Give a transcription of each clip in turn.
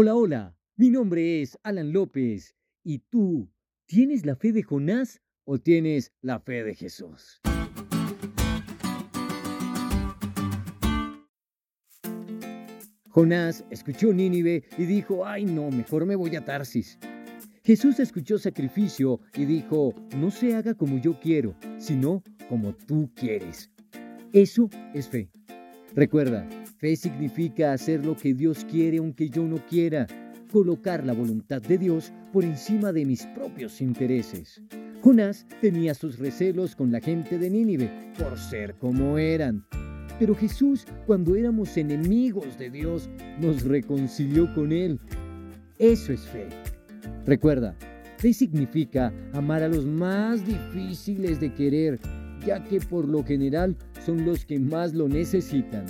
Hola, hola, mi nombre es Alan López y tú, ¿tienes la fe de Jonás o tienes la fe de Jesús? Jonás escuchó Nínive y dijo, ay no, mejor me voy a Tarsis. Jesús escuchó sacrificio y dijo, no se haga como yo quiero, sino como tú quieres. Eso es fe. Recuerda, fe significa hacer lo que Dios quiere aunque yo no quiera, colocar la voluntad de Dios por encima de mis propios intereses. Jonás tenía sus recelos con la gente de Nínive por ser como eran. Pero Jesús, cuando éramos enemigos de Dios, nos reconcilió con Él. Eso es fe. Recuerda, fe significa amar a los más difíciles de querer, ya que por lo general son los que más lo necesitan.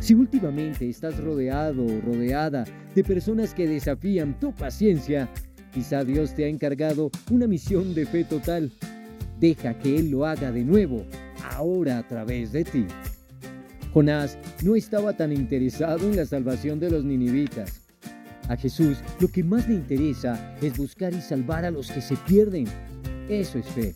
Si últimamente estás rodeado o rodeada de personas que desafían tu paciencia, quizá Dios te ha encargado una misión de fe total. Deja que Él lo haga de nuevo, ahora a través de ti. Jonás no estaba tan interesado en la salvación de los ninivitas. A Jesús lo que más le interesa es buscar y salvar a los que se pierden. Eso es fe.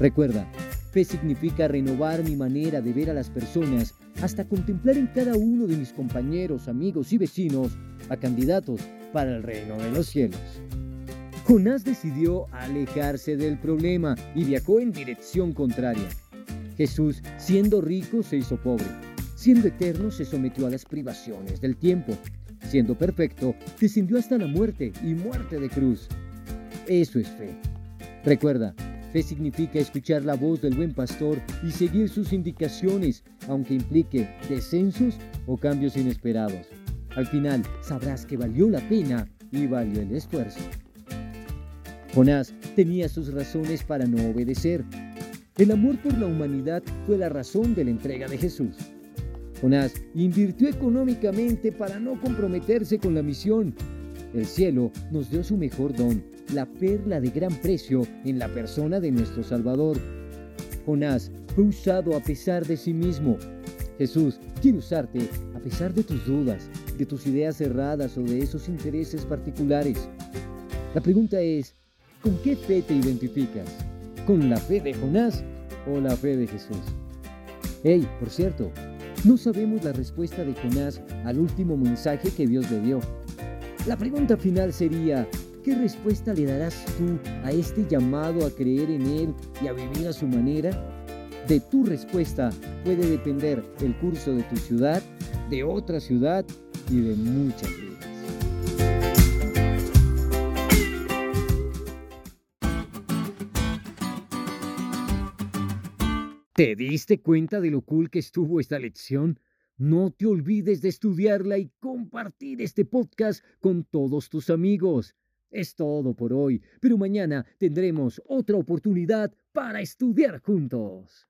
Recuerda, fe significa renovar mi manera de ver a las personas hasta contemplar en cada uno de mis compañeros, amigos y vecinos a candidatos para el reino de los cielos. Jonás decidió alejarse del problema y viajó en dirección contraria. Jesús, siendo rico, se hizo pobre Siendo eterno, se sometió a las privaciones del tiempo. Siendo perfecto, descendió hasta la muerte y muerte de cruz. Eso es fe. Recuerda, fe significa escuchar la voz del buen pastor y seguir sus indicaciones, aunque implique descensos o cambios inesperados. Al final sabrás que valió la pena y valió el esfuerzo. Jonás tenía sus razones para no obedecer. El amor por la humanidad fue la razón de la entrega de Jesús. Jonás invirtió económicamente para no comprometerse con la misión. El cielo nos dio su mejor don, la perla de gran precio en la persona de nuestro Salvador. Jonás fue usado a pesar de sí mismo. Jesús quiere usarte a pesar de tus dudas, de tus ideas cerradas o de esos intereses particulares. La pregunta es, ¿con qué fe te identificas? ¿Con la fe de Jonás o la fe de Jesús? Hey, por cierto, no sabemos la respuesta de Jonás al último mensaje que Dios le dio. La pregunta final sería, ¿qué respuesta le darás tú a este llamado a creer en Él y a vivir a su manera? De tu respuesta puede depender el curso de tu ciudad, de otra ciudad y de muchas vidas. ¿Te diste cuenta de lo cool que estuvo esta lección? No te olvides de estudiarla y compartir este podcast con todos tus amigos. Es todo por hoy, pero mañana tendremos otra oportunidad para estudiar juntos.